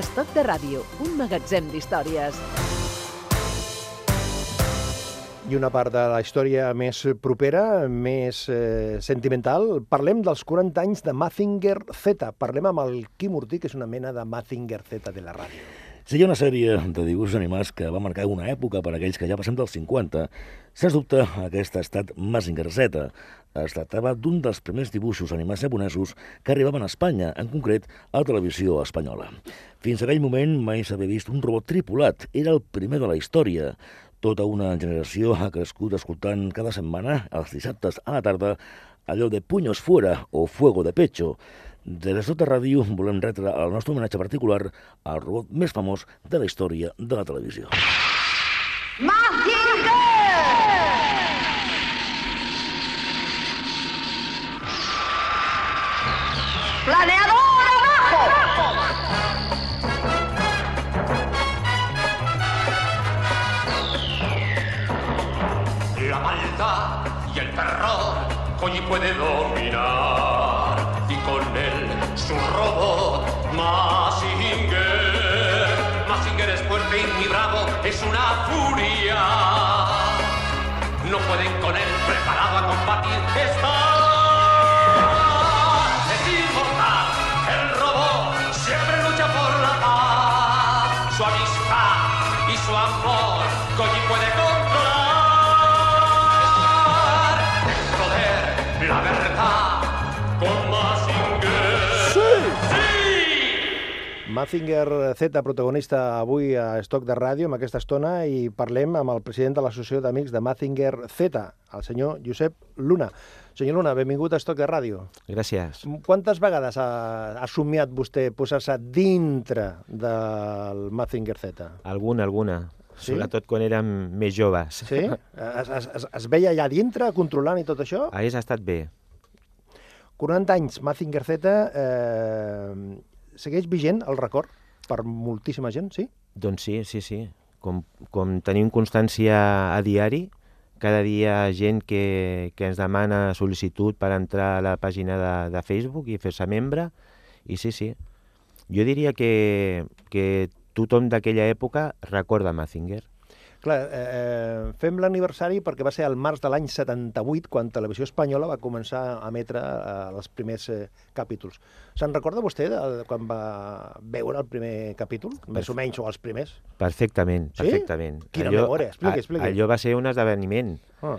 Estoc de ràdio, un magatzem d'històries. I una part de la història més propera, més eh, sentimental, parlem dels 40 anys de Mazinger Z. Parlem amb el Quim Ortí, que és una mena de Mazinger Z de la ràdio. Seria una sèrie de dibuixos animats que va marcar una època per a aquells que ja passem dels 50. Sens dubte, aquest ha estat Mazinger Z. Es tractava d'un dels primers dibuixos animats japonesos que arribaven a Espanya, en concret a la televisió espanyola. Fins aquell moment mai s'havia vist un robot tripulat. Era el primer de la història. Tota una generació ha crescut escoltant cada setmana, els dissabtes a la tarda, allò de Puños fuera o Fuego de pecho. Des de Sota Ràdio volem retre el nostre homenatge particular al robot més famós de la història de la televisió. Puede dominar y con él su robot Mazinger. Mazinger es fuerte y muy bravo, es una furia. No pueden con él, preparado a combatir está. Es inmortal, el robot siempre lucha por la paz. Su amistad y su amor Koji puede Mazinger Z, protagonista avui a Estoc de Ràdio, amb aquesta estona, i parlem amb el president de l'Associació d'Amics de Mazinger Z, el senyor Josep Luna. Senyor Luna, benvingut a Estoc de Ràdio. Gràcies. Quantes vegades ha, ha somiat vostè posar-se dintre del Mazinger Z? Alguna, alguna. Sí? Sobretot quan érem més joves. Sí? Es, es, es, es veia allà dintre, controlant i tot això? Hagués estat bé. 40 anys, Mazinger Z, eh, segueix vigent el record per moltíssima gent, sí? Doncs sí, sí, sí. Com, com tenim constància a diari, cada dia gent que, que ens demana sol·licitud per entrar a la pàgina de, de Facebook i fer-se membre, i sí, sí. Jo diria que, que tothom d'aquella època recorda Mazinger. Clar, eh, fem l'aniversari perquè va ser el març de l'any 78 quan Televisió Espanyola va començar a emetre eh, els primers eh, capítols. Se'n recorda vostè de, quan va veure el primer capítol? Més o menys, o els primers? Perfectament, Sí? perfectament. Quina memòria, expliqui, expliqui. Allò va ser un esdeveniment. Ah,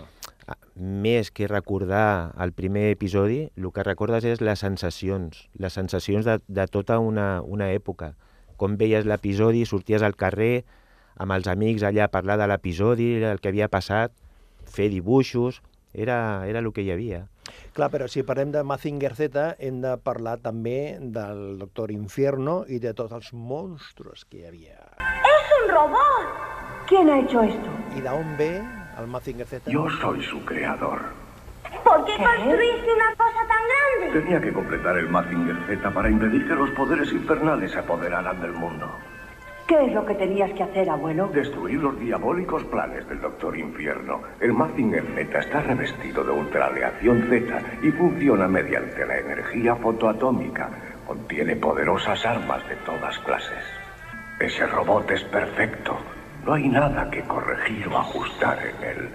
Més que recordar el primer episodi, el que recordes és les sensacions, les sensacions de, de tota una, una època. Com veies l'episodi, sorties al carrer amb els amics allà a parlar de l'episodi, el que havia passat, fer dibuixos, era, era el que hi havia. Clar, però si parlem de Mazinger Z hem de parlar també del Doctor Infierno i de tots els monstruos que hi havia. ¡Es un robot! ¿Quién ha hecho esto? I d'on ve el Mazinger Z? Yo soy su creador. ¿Por qué construiste una cosa tan grande? Tenía que completar el Mazinger Z para impedir que los poderes infernales se apoderaran del mundo. ¿Qué es lo que tenías que hacer, abuelo? Destruir los diabólicos planes del Doctor Infierno. El Mazinger Z está revestido de ultraleación Z y funciona mediante la energía fotoatómica. Contiene poderosas armas de todas clases. Ese robot es perfecto. No hay nada que corregir o ajustar en él.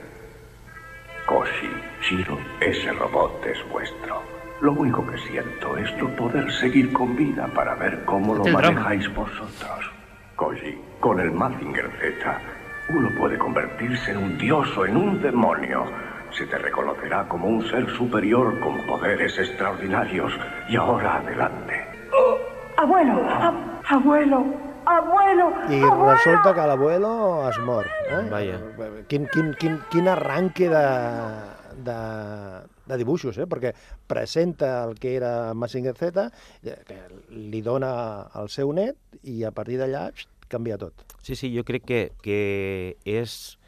Koshi, Shiro, ese robot es vuestro. Lo único que siento es no poder seguir con vida para ver cómo lo manejáis vosotros. Koji, con el Mazinger Z, uno puede convertirse en un dios o en un demonio. Se te reconocerá como un ser superior con poderes extraordinarios. Y ahora adelante. Abuelo, ab- abuelo, abuelo, I abuelo. resulta que l'abuelo es mor. Eh? Vaja. Quin, quin, quin, quin arranque de, de, de dibuixos, eh? perquè presenta el que era Mazinger Z, eh, que li dona el seu net i a partir d'allà xt, canvia tot. Sí, sí, jo crec que, que és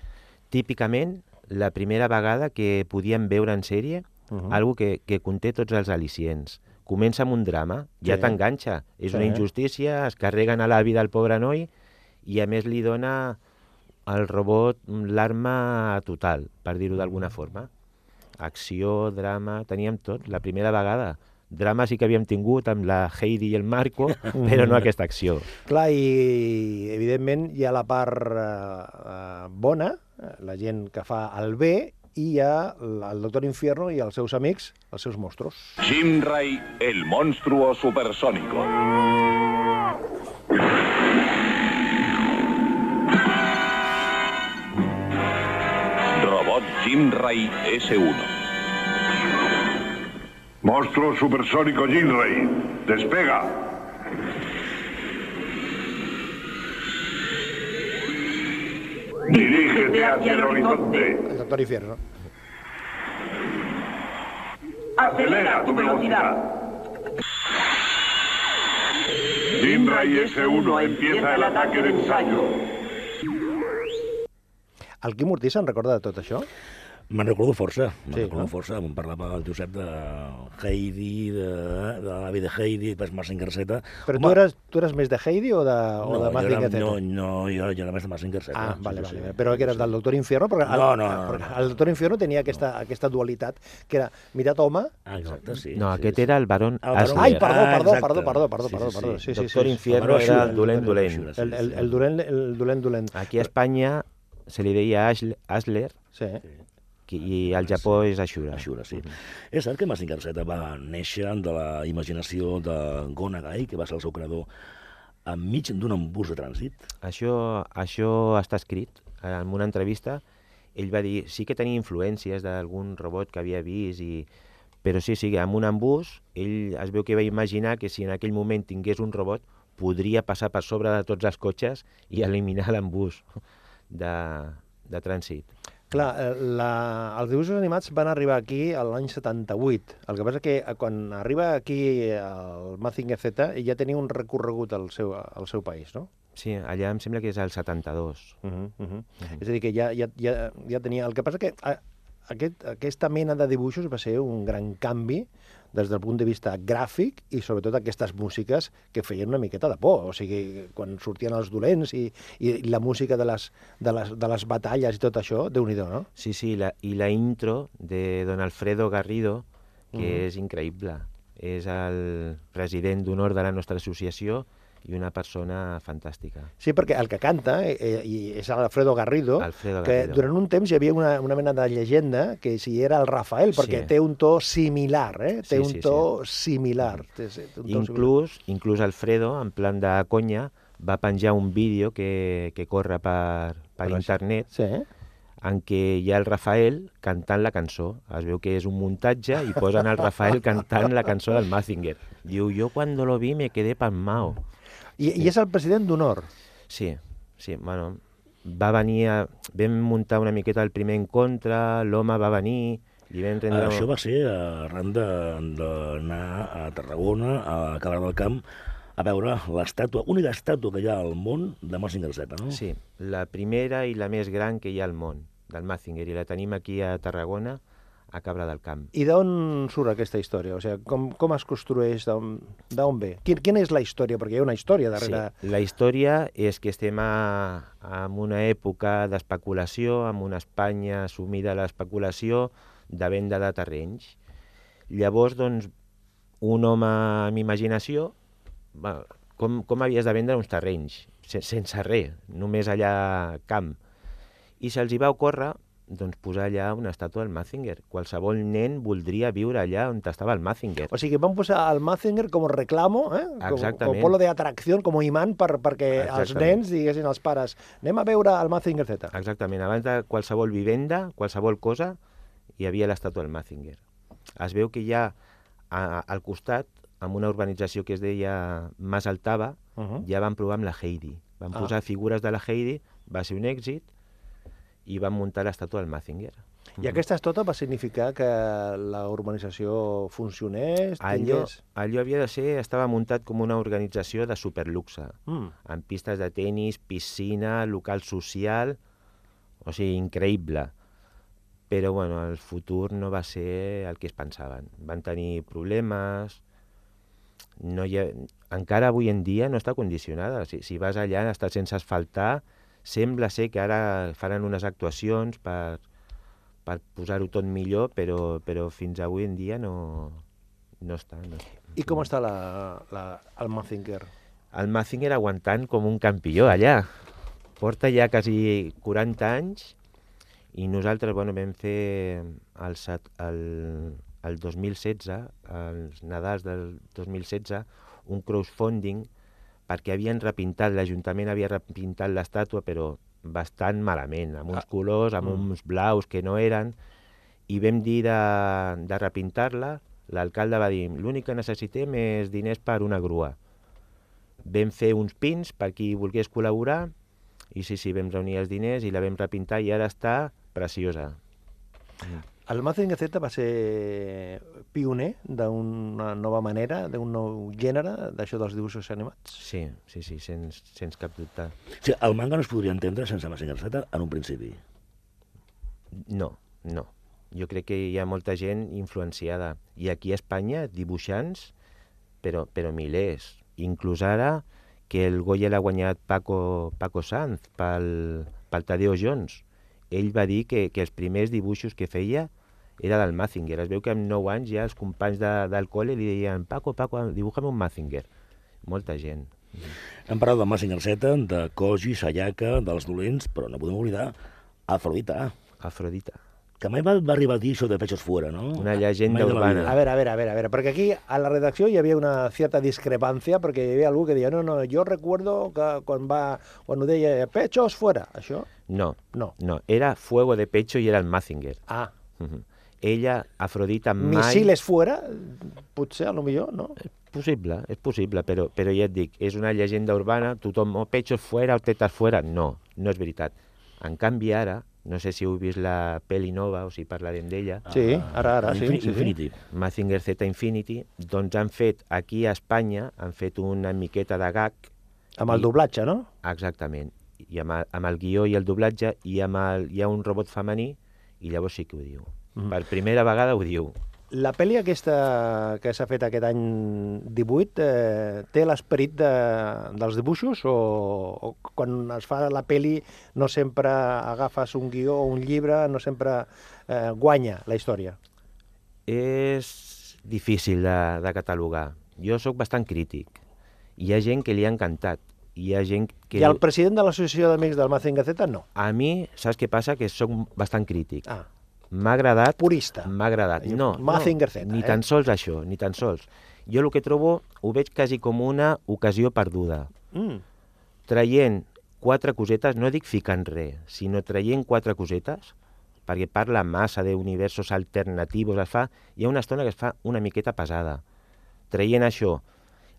típicament la primera vegada que podíem veure en sèrie uh Mhm. -huh. algo que, que conté tots els al·licients. Comença amb un drama, ja Sí. t'enganxa. És Sí. una injustícia, es carreguen a l'avi del pobre noi i a més li dona al robot l'arma total, per dir-ho d'alguna forma. Acció, drama, teníem tot, la primera vegada. Drama sí que havíem tingut amb la Heidi i el Marco, però no aquesta acció. Clar, i evidentment hi ha la part eh, eh, bona, la gent que fa el bé, i hi ha el Doctor Infierno i els seus amics, els seus monstruos. Jimray, el monstruo supersónico. Robot Jimray S1. Monstruo supersónico Jinray, despega. Dirígete hacia el horizonte. El Doctor Infierno. Acelera tu velocidad. Jinray S1 empieza el ataque de ensayo. El Quim Ortiz se'n recorda de tot això? Me'n recordo força, me'n Sí, recordo no? força. Em parlava el Josep de Heidi, de, de l'avi de Heidi, després Massinger Z. Però tu eres, tu eres més de Heidi o de, o no, de jo Mazinger era, Z? no, no, jo, jo era més de Massinger Z. Ah, sí, vale, sí, vale. sí. Però que eres del Doctor Infierno? Perquè el, No, no, no, perquè no. el Doctor Infierno tenia aquesta, aquesta dualitat, que era meitat home... Ah, exacte, sí. No, sí, aquest sí. era el baron El barón Asler. Ai, perdó, Ah, perdó, exacte. perdó, perdó, perdó, perdó, sí, perdó. sí. Sí, sí, Doctor sí. Infierno era el dolent, dolent. El, el, el, dolent, el dolent, dolent. Aquí a Espanya se li deia Asl- Asler Sí. I al Japó és Ashura. Ashura, sí. És cert que Mazinger Z va néixer de la imaginació de Gonagai, que va ser el seu creador, enmig d'un embús de trànsit. Això, això està escrit en una entrevista. Ell va dir, sí que tenia influències d'algun robot que havia vist, i... però sí, sí, amb un embús, ell es veu que va imaginar que si en aquell moment tingués un robot, podria passar per sobre de tots els cotxes i eliminar l'embús de, de trànsit. Clar, eh, la, els dibuixos animats van arribar aquí l'any 78. El que passa que eh, quan arriba aquí el Mazinger Z ja tenia un recorregut al seu, al seu país, no? Sí, allà em sembla que és el 72. Uh -huh, uh -huh. És a dir, que ja, ja, ja, ja tenia... El que passa que a, aquest, aquesta mena de dibuixos va ser un gran canvi des del punt de vista gràfic i sobretot aquestes músiques que feien una miqueta de por. O sigui, quan sortien els dolents i, i la música de les, de les, de les batalles i tot això, déu nhi no? Sí, sí, la, i la intro de don Alfredo Garrido, que Mhm. és increïble. És el president d'honor de la nostra associació i una persona fantàstica. Sí, perquè el que canta eh, eh, i és Alfredo Garrido, Alfredo que Garrido. durant un temps hi havia una, una mena de llegenda que si era el Rafael, perquè Sí. té un to similar, eh? té Sí, un sí, to similar. Té, té un to Inclús, inclús Alfredo, en plan de conya, va penjar un vídeo que, que corre per, per internet Sí, en què hi ha el Rafael cantant la cançó. Es veu que és un muntatge i posen el Rafael cantant la cançó del Mazinger. Diu, yo cuando lo vi me quedé pasmao. I, I és el president d'honor. Sí, sí, bueno, va venir a... Vam muntar una miqueta el primer encontre, l'home va venir, li vam rendre... Això va ser arran d'anar a Tarragona, a Cabra del Camp, a veure l'estàtua, única estàtua que hi ha al món de Mazinger Z, no? Sí, la primera i la més gran que hi ha al món, del Mazinger, i la tenim aquí a Tarragona, a Cabra del Camp. I d'on surt aquesta història? O sigui, com, com es construeix, d'on ve? Quin, quina és la història? Perquè hi ha una història darrere... Sí, la història és que estem a, en una època d'especulació, amb una Espanya sumida a l'especulació de venda de terrenys. Llavors, doncs, un home amb imaginació, com, com havies de vendre uns terrenys? Se, sense res, només allà camp. I se'ls hi va ocórrer doncs, posar allà una estàtua del Mazinger. Qualsevol nen voldria viure allà on estava el Mazinger. O sigui, van posar el Mazinger com a reclamo, eh? com, Exactament. com polo de atracció, com a imant per, perquè els Exactament. nens diguessin als pares anem a veure el Mazinger Z. Exactament, abans de qualsevol vivenda, qualsevol cosa, hi havia l'estàtua del Mazinger. Es veu que hi ha a, al costat, amb una urbanització que es deia Mas Altava, Uh -huh. ja van provar amb la Heidi. Van Ah. posar figures de la Heidi, va ser un èxit, i van muntar l'estàtua del Mazinger. I aquesta estota va significar que la urbanització funcionés, Allò, tingués... allò havia de ser, estava muntat com una organització de superluxe, Mm. amb pistes de tennis, piscina, local social, o sigui, increïble. Però, bueno, el futur no va ser el que es pensaven. Van tenir problemes, no hi ha... encara avui en dia no està condicionada. Si, si vas allà, està sense asfaltar, sembla ser que ara faran unes actuacions per, per posar-ho tot millor, però, però fins avui en dia no, no està. No. I com està la, la, el Mazinger? El Mazinger aguantant com un campió allà. Porta ja quasi 40 anys i nosaltres bueno, vam fer el, set- el, el 2016, els Nadals del 2016, un crowdfunding perquè havien repintat, l'Ajuntament havia repintat l'estàtua, però bastant malament, amb uns Ah. colors, amb Mm. uns blaus que no eren, i vam dir de, de repintar-la, l'alcalde va dir, l'únic que necessitem és diners per una grua. Vam fer uns pins per qui volgués col·laborar, i sí, sí, vam reunir els diners i la vam repintar i ara està preciosa. El Mazinger Z va ser pioner d'una nova manera, d'un nou gènere, d'això dels dibuixos animats? Sí, sí, sí, sens, sens cap dubte. O sigui, el manga no es podria entendre sense Mazinger Z en un principi. No, no. Jo crec que hi ha molta gent influenciada. I aquí a Espanya, dibuixants, però, però milers. Inclús ara, que el Goya l'ha guanyat Paco, Paco Sanz pel, pel Tadeo Jones. Ell va dir que, que els primers dibuixos que feia era del Mazinger. Es veu que amb 9 anys ja els companys de, del col·le li deien Paco, Paco, dibuja'm un Mazinger. Molta gent. Hem parlat de Mazinger Z, de Koji, Sayaka, dels dolents, però no podem oblidar Afrodita, Afrodita. que mai va, va arribar a dir això de pechos fuera, no? Una llegenda urbana. A veure, a veure, a veure, a veure, perquè aquí a la redacció hi havia una certa discrepància, perquè hi havia algú que deia, no, no, jo recuerdo que quan va, quan ho deia, pechos fuera, això? No, No. no, era Fuego de Pecho i era el Mazinger. Ah, Mhm. Ella, Afrodita, mai... missiles fuera, potser, a lo millor, no? Possible, és possible, però, però ja et dic, és una llegenda urbana, tothom, o pechos fuera o tetas fuera. No, no és veritat. En canvi, ara, no sé si heu vist la pel·li nova o si parlarem d'ella, Sí, ara, ara, sí, Infin sí, sí. Infinity. Mazinger Z Infinity, doncs han fet, aquí a Espanya, han fet una miqueta de gag, Amb el I- doblatge, no? exactament, i amb el, amb el guió i el doblatge, i amb el, hi ha un robot femení, i llavors sí que ho diu. Mhm. Per primera vegada ho diu. La pel·li aquesta que s'ha fet aquest any 18 eh, té l'esperit de, dels dibuixos o, o quan es fa la pel·li no sempre agafes un guió o un llibre, no sempre eh, guanya la història? És difícil de, de catalogar. Jo sóc bastant crític. Hi ha gent que li ha encantat. Hi ha gent que... I el president de l'associació d'amics del Mazinger Z no. A mi, saps què passa? Que sóc bastant crític. Ah, M'ha agradat... purista. M'ha agradat. No, Mazinger no, Z, ni eh? tan sols això, ni tan sols. Jo el que trobo ho veig quasi com una ocasió perduda. Mm. Traient quatre cosetes, no dic ficant res, sinó traient quatre cosetes, perquè parla massa d'universos alternatius, es fa, hi ha una estona que es fa una miqueta pesada. Traient això,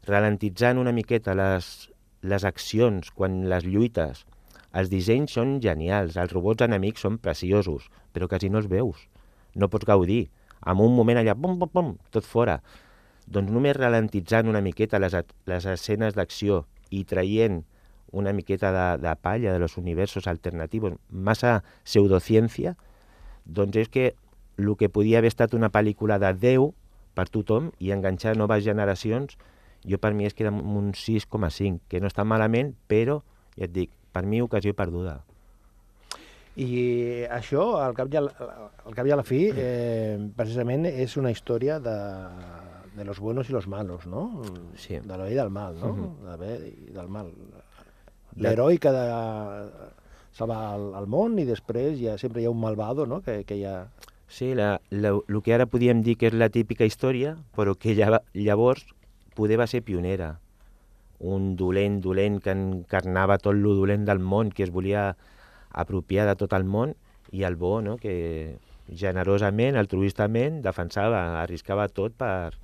ralentitzant una miqueta les, les accions, quan les lluites, els dissenys són genials, els robots enemics són preciosos, però quasi no els veus. No pots gaudir. En un moment allà, pum, pum, pum, tot fora. Doncs només ralentitzant una miqueta les, les escenes d'acció i traient una miqueta de, de palla de los universos alternatius, massa pseudociència, doncs és que el que podia haver estat una pel·lícula de 10 per tothom i enganxar noves generacions, jo per mi es queda amb un 6,5, que no està malament, però, ja et dic, per mi ocasió perduda. I això, al cap i a la, al cap i a la fi, eh, precisament és una història de, de los buenos i los malos, no? Sí. De l'heroi del mal, no? Mhm. De bé i del mal. L'heroi que de salvar el, el món i després ja sempre hi ha un malvado, no? Que, que ja... Sí, la, la, el que ara podíem dir que és la típica història, però que lla, llavors poder va ser pionera. Un dolent, dolent, que encarnava tot lo dolent del món, que es volia apropiar de tot el món, i el bo, no?, que generosament, altruistament, defensava, arriscava tot per...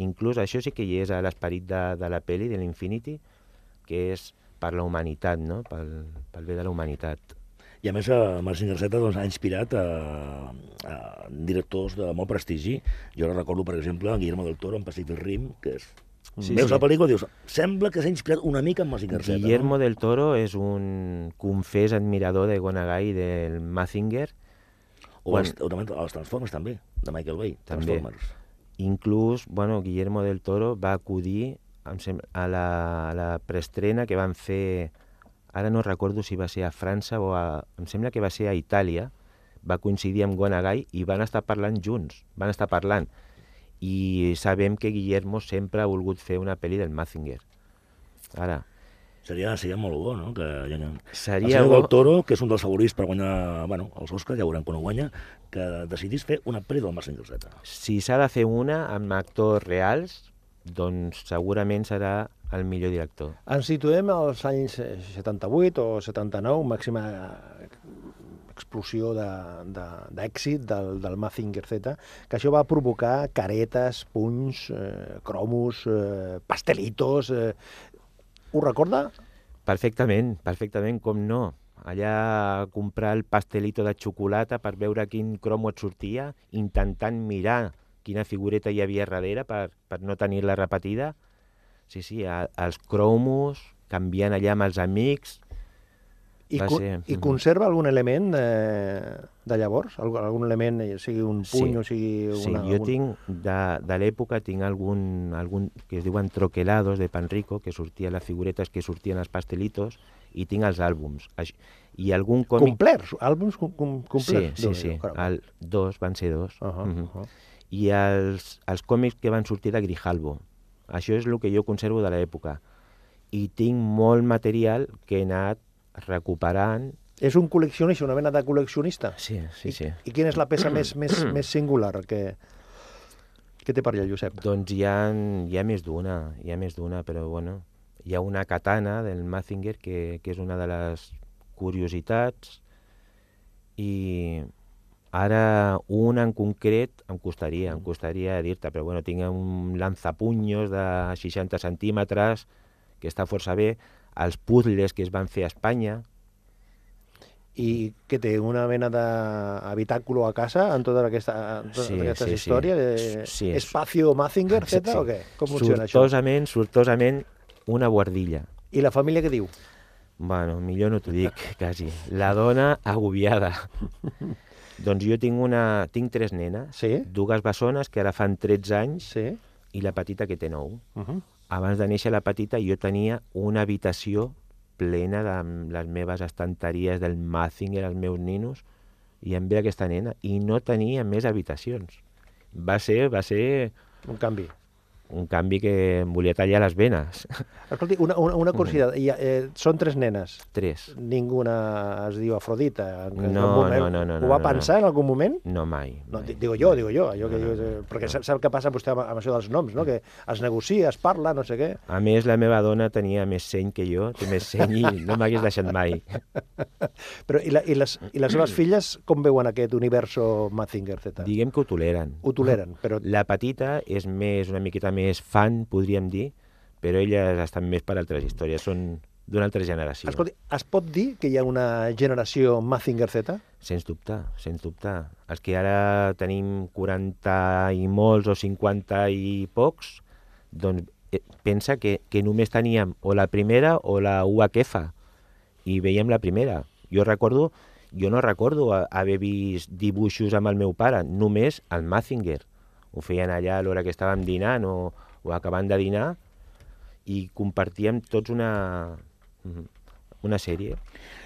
Inclús això sí que hi és a l'esperit de, de la pel·li, de l'Infinity, que és per la humanitat, no?, pel, pel bé de la humanitat. I a més, eh, Mazinger Z doncs, ha inspirat a, a directors de molt prestigi. Jo ara recordo, per exemple, Guillermo del Toro en Pacific Rim, que és... Sí, Veus sí. la pel·lícula i dius, sembla que s'ha inspirat una mica en Mazinger Z. Guillermo no? del Toro és un confés admirador de Gonagai i del Mazinger. O quan- els, o també els Transformers, també, de Michael Bay. També. Transformers. Inclús, bueno, Guillermo del Toro va acudir a la, a la preestrena que van fer, ara no recordo si va ser a França o a, em sembla que va ser a Itàlia, va coincidir amb Gonagai i van estar parlant junts, van estar parlant. I sabem que Guillermo sempre ha volgut fer una pel·li del Mazinger. Ara, Seria, seria molt bo, no? Que. Seria el senyor bo- del Toro, que és un dels favorits per guanyar bueno, els Oscars, ja veurem quan ho guanya, que decidís fer una pel·li del Mazinger Z. si s'ha de fer una amb actors reals, doncs segurament serà el millor director. Ens situem als anys eh, 78 o 79, màxima explosió de- de- d'èxit de, del, del Mazinger Z, que això va provocar caretes, punys, eh, cromos, eh, pastelitos... Eh. Ho recorda? Perfectament, perfectament, com no. Allà a comprar el pastelito de xocolata per veure quin cromo et sortia, intentant mirar quina figureta hi havia darrere per, per no tenir-la repetida. Sí, sí, a, els cromos, canviant allà amb els amics... I, Va ser, I mhm. conserva algun element de, de llavors? Algun, algun element, eh, sigui un puny Sí, o sigui Sí, una... jo un... tinc, de, de l'època, tinc algun, algun que es diuen troquelados de Panrico, que sortia les figuretes que sortien als pastelitos, i tinc els àlbums. I algun còmic... Complerts, àlbums com, com, Sí, complerts. sí, sí. caram. El, dos, van ser dos. Uh -huh, Mhm. uh -huh. I els, els còmics que van sortir de Grijalbo. Això és el que jo conservo de l'època. I tinc molt material que he anat recuperant. És un col·leccionista, una mena de col·leccionista? Sí, sí, I, sí. I quina és la peça més, més, més singular que, que té per allà, Josep? Doncs hi ha, hi ha més d'una, hi ha més d'una, però bueno, hi ha una katana del Mazinger que, que és una de les curiositats i ara una en concret em costaria, em costaria dir-te, però bueno, tinc un lanzapunyos de 60 centímetres que està força bé, els puzzles que es van fer a Espanya, I que té una mena d'habitàculo a casa en tota aquesta, en totes Sí, aquestes sí, sí. històries? Sí, és- Espacio Mazinger Z Sí. o què? Com funciona això? sortosament, sortosament una guardilla. I la família què diu? Bueno, millor no t'ho dic, quasi. La dona agobiada. doncs jo tinc, una, tinc tres nenes, Sí? dues bessones que ara fan 13 anys Sí? i la petita que té 9. Uh -huh. Abans de néixer la petita jo tenia una habitació plena de les meves estanteries del Mazinger, els meus ninos, i em ve aquesta nena, i no tenia més habitacions. Va ser, va ser Un canvi. Un canvi que em volia tallar les venes. Escolti, una, una, una curiositat. Hi ha, eh, són tres nenes. Tres. Ninguna es diu Afrodita. En- No, moment- no, no, no, Ho no, va no, pensar en algun moment? No mai. No, mai. digo jo, digo jo, allò que No, no, dius, eh, no, perquè no. sap, què passa vostè amb, amb això dels noms, no? que es negocia, es parla, no sé què. A més, la meva dona tenia més seny que jo, té més seny i no m'hagués deixat mai. Però i, la, i, les, i les seves filles com veuen aquest universo Mazinger Z? Diguem que ho toleren. Ho toleren, però La petita és més una miqueta més fan, podríem dir, però elles estan més per altres històries, són d'una altra generació. Escolti, es pot dir que hi ha una generació Mazinger Z? Sens dubte, sens dubte. Els que ara tenim 40 i molts o 50 i pocs, doncs eh, pensa que, que només teníem o la primera o la UHF i veiem la primera. Jo recordo, jo no recordo a- haver vist dibuixos amb el meu pare, només el Mazinger. Ho feien allà a l'hora que estàvem dinant o, o acabant de dinar i compartíem tots una, una sèrie.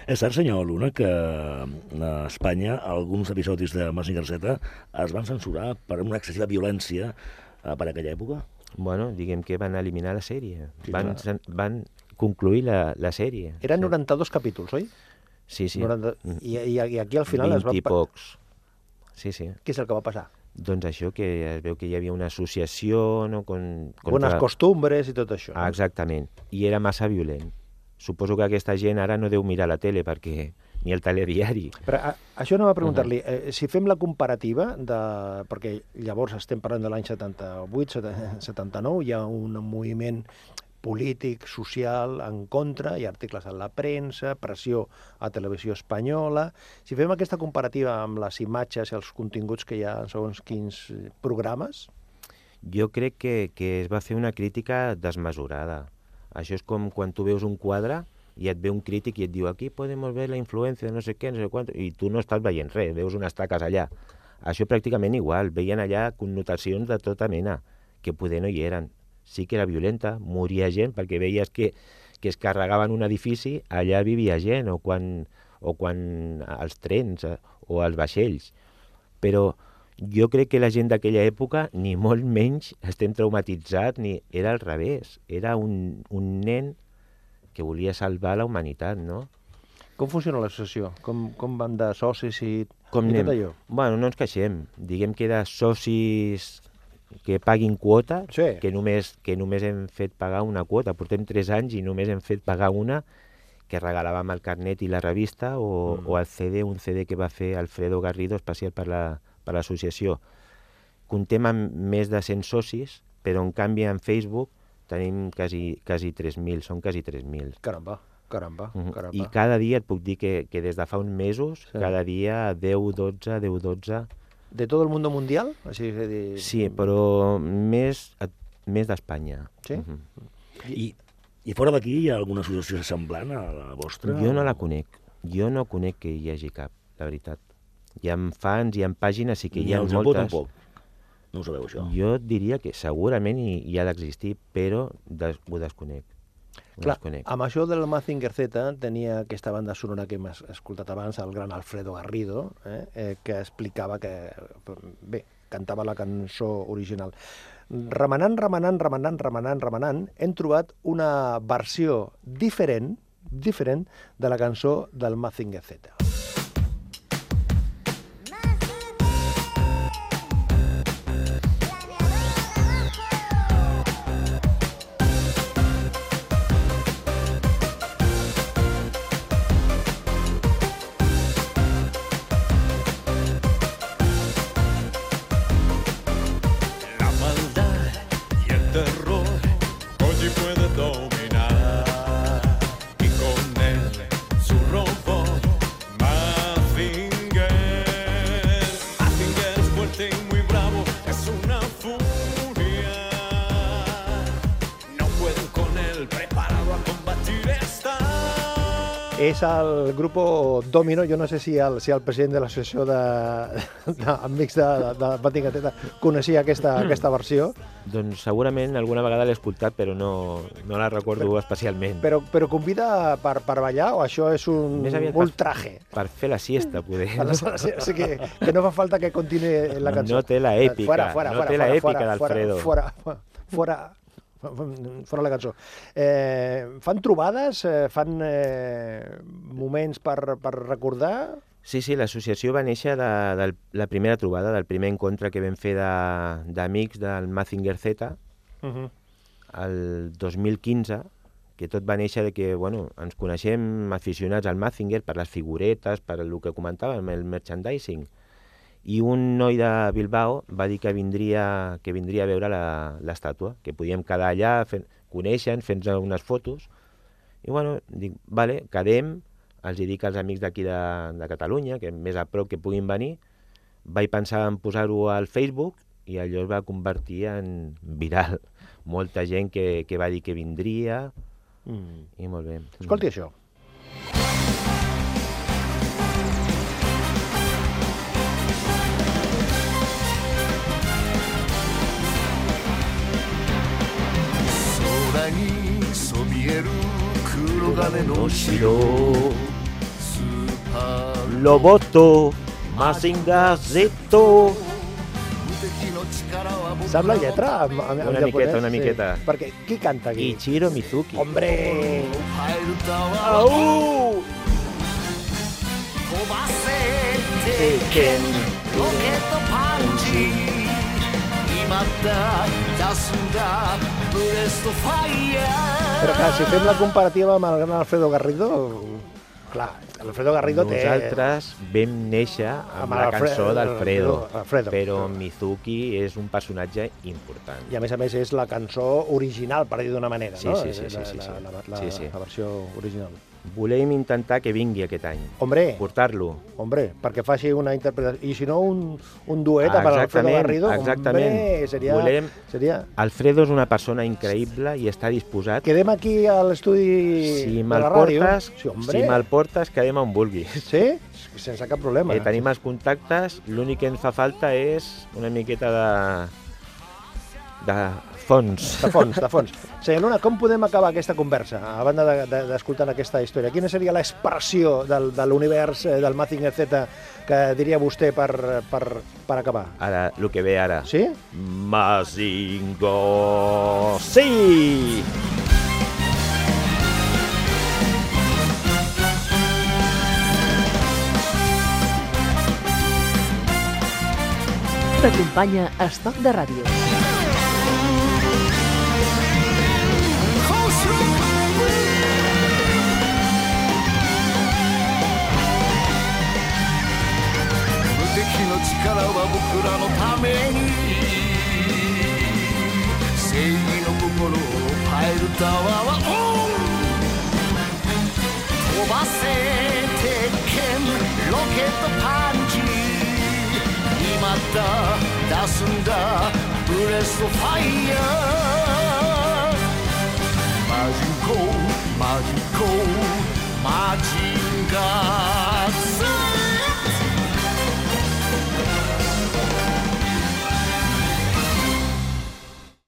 És cert, senyor Luna, que a Espanya alguns episodis de Mazinger Z es van censurar per una excessiva violència eh, per aquella època? Bueno, diguem que van eliminar la sèrie. Sí, van, clar. van concluir la, la sèrie. Eren sí. 92 capítols, oi? Sí, sí. 90... Mm. I, i, I aquí al final es 20 va... i pocs. Sí, sí. Què és el que va passar? Doncs això, que es veu que hi havia una associació no, con, Bones costumbres i tot això. Ah, exactament. I era massa violent. Suposo que aquesta gent ara no deu mirar la tele perquè ni el telediari. Però a, això anava a preguntar-li, eh, si fem la comparativa, de, perquè llavors estem parlant de l'any 78, seta- 79, hi ha un moviment polític, social, en contra, hi ha articles en la premsa, pressió a televisió espanyola... Si fem aquesta comparativa amb les imatges i els continguts que hi ha en segons quins programes, Jo crec que, que es va fer una crítica desmesurada. Això és com quan tu veus un quadre i et ve un crític i et diu aquí podemos ver la influència de no sé què, no sé quant, i tu no estàs veient res, veus unes taques allà. Això pràcticament igual, veien allà connotacions de tota mena, que poder no hi eren. Sí que era violenta, moria gent, perquè veies que, que es carregaven un edifici, allà vivia gent, o quan, o quan els trens, eh, o els vaixells. Però Jo crec que la gent d'aquella època, ni molt menys, estem traumatitzats, ni era al revés. Era un, un nen que volia salvar la humanitat, no? Com funciona l'associació? Com, com van de socis i, Com i tot allò? Bueno, no ens queixem. Diguem que de socis que paguin quota, Sí. que, només, que només hem fet pagar una quota. Portem tres anys i només hem fet pagar una que regalàvem el carnet i la revista o, mm. o el CD, un CD que va fer Alfredo Garrido especial per la- per l'associació. Comptem amb més de 100 socis, però en canvi en Facebook tenim quasi, quasi 3.000, són quasi 3.000. Caramba, caramba, Mhm. caramba. I cada dia et puc dir que, que des de fa uns mesos, sí. cada dia 10, 12, 10, 12... De tot el mundo mundial? Així és a dir... Sí, però més, a- més d'Espanya. Sí? Mhm. I, I fora d'aquí hi ha alguna associació semblant a la vostra? Jo no la conec. Jo no conec que hi hagi cap, la veritat. Hi ha fans, hi ha pàgines, sí que hi Ni ha al Japó moltes. tampoc. No ho sabeu, això? Jo diria que segurament hi, hi ha d'existir, però des, ho desconec. Clar, desconec. amb això del Mazinger Z tenia aquesta banda sonora que hem es- escoltat abans, el gran Alfredo Garrido, eh, eh, que explicava que, bé, cantava la cançó original. Remenant, remenant, remenant, remenant, remenant, hem trobat una versió diferent, diferent de la cançó del Mazinger Z. És el grup Domino, jo no sé si el, si el president de l'associació d'amics de, de, de Mazinger Z coneixia aquesta, aquesta versió, Doncs segurament alguna vegada l'he escoltat, però no, no la recordo especialment. però, però convida per, per ballar o això és un aviat per- ultraje? Per fer la siesta, poder. A la o sigui que, que no fa falta que continuï la cançó. No té la èpica, Fora, fora, no fora, té la fora, èpica fora, d'Alfredo. Fora, fora, fora, fora la cançó. Eh, fan trobades, eh, fan eh, moments per, per recordar... Sí, sí, l'associació va néixer de, de la primera trobada, del primer encontre que vam fer de- d'amics del Mazinger Z, Uh -huh. el 2015, que tot va néixer de que bueno, ens coneixem aficionats al Mazinger per les figuretes, per el que comentàvem, el merchandising. I un noi de Bilbao va dir que vindria, que vindria a veure la- l'estàtua, que podíem quedar allà, fent, conèixer, fer-nos unes fotos. I bueno, dic, vale, quedem, els dic als amics d'aquí de, de Catalunya, que més a prop que puguin venir, vaig pensar en posar-ho al Facebook i allò es va convertir en viral. Molta gent que, que va dir que vindria Mm. i molt bé. Escolti això. No Shiro Loboto Mazinga Zeto Sap la lletra? En, en, en Una japonès? miqueta, una miqueta. Sí. Perquè qui canta aquí? Ichiro Mizuki Hombre! Au! Però clar, si fem la comparativa amb el gran Alfredo Garrido, clar, Alfredo Garrido té... Nosaltres vam néixer amb, Amb la cançó d'Alfredo, Alfredo. però Mizuki és un personatge important. I a més a més és la cançó original, per dir d'una manera, Sí, no? sí, sí, sí, la, sí, la, sí. la, la, Sí, sí. la versió original. Volem intentar que vingui aquest any, Hombre, portar-lo. hombre, perquè faci una interpretació... I si no, un, un duet amb l'Alfredo Garrido, exactament. hombre, seria... Volem- seria... Alfredo és una persona increïble i està disposat. Quedem aquí a l'estudi Si de la ràdio. portes, Sí, hombre. si me'l portes, quedem on vulguis. Sí? Sense cap problema. Eh, tenim els contactes, l'únic que ens fa falta és una miqueta de, de fons. De fons, de fons. Senyor Luna, com podem acabar aquesta conversa, a banda d'escoltar de, d'escoltar aquesta història? Quina seria l'expressió del, de l'univers eh, del Mazinger Z que diria vostè per, per, per acabar? Ara, el que ve ara. Sí? Mazingo... Sí! T'acompanya Estoc de Ràdio. かは僕らのために正義の心をパえるタワーは飛ばせ鉄拳ロケットパンチ今だ出すんだブレストファイヤーマジンコマジンコマジンガー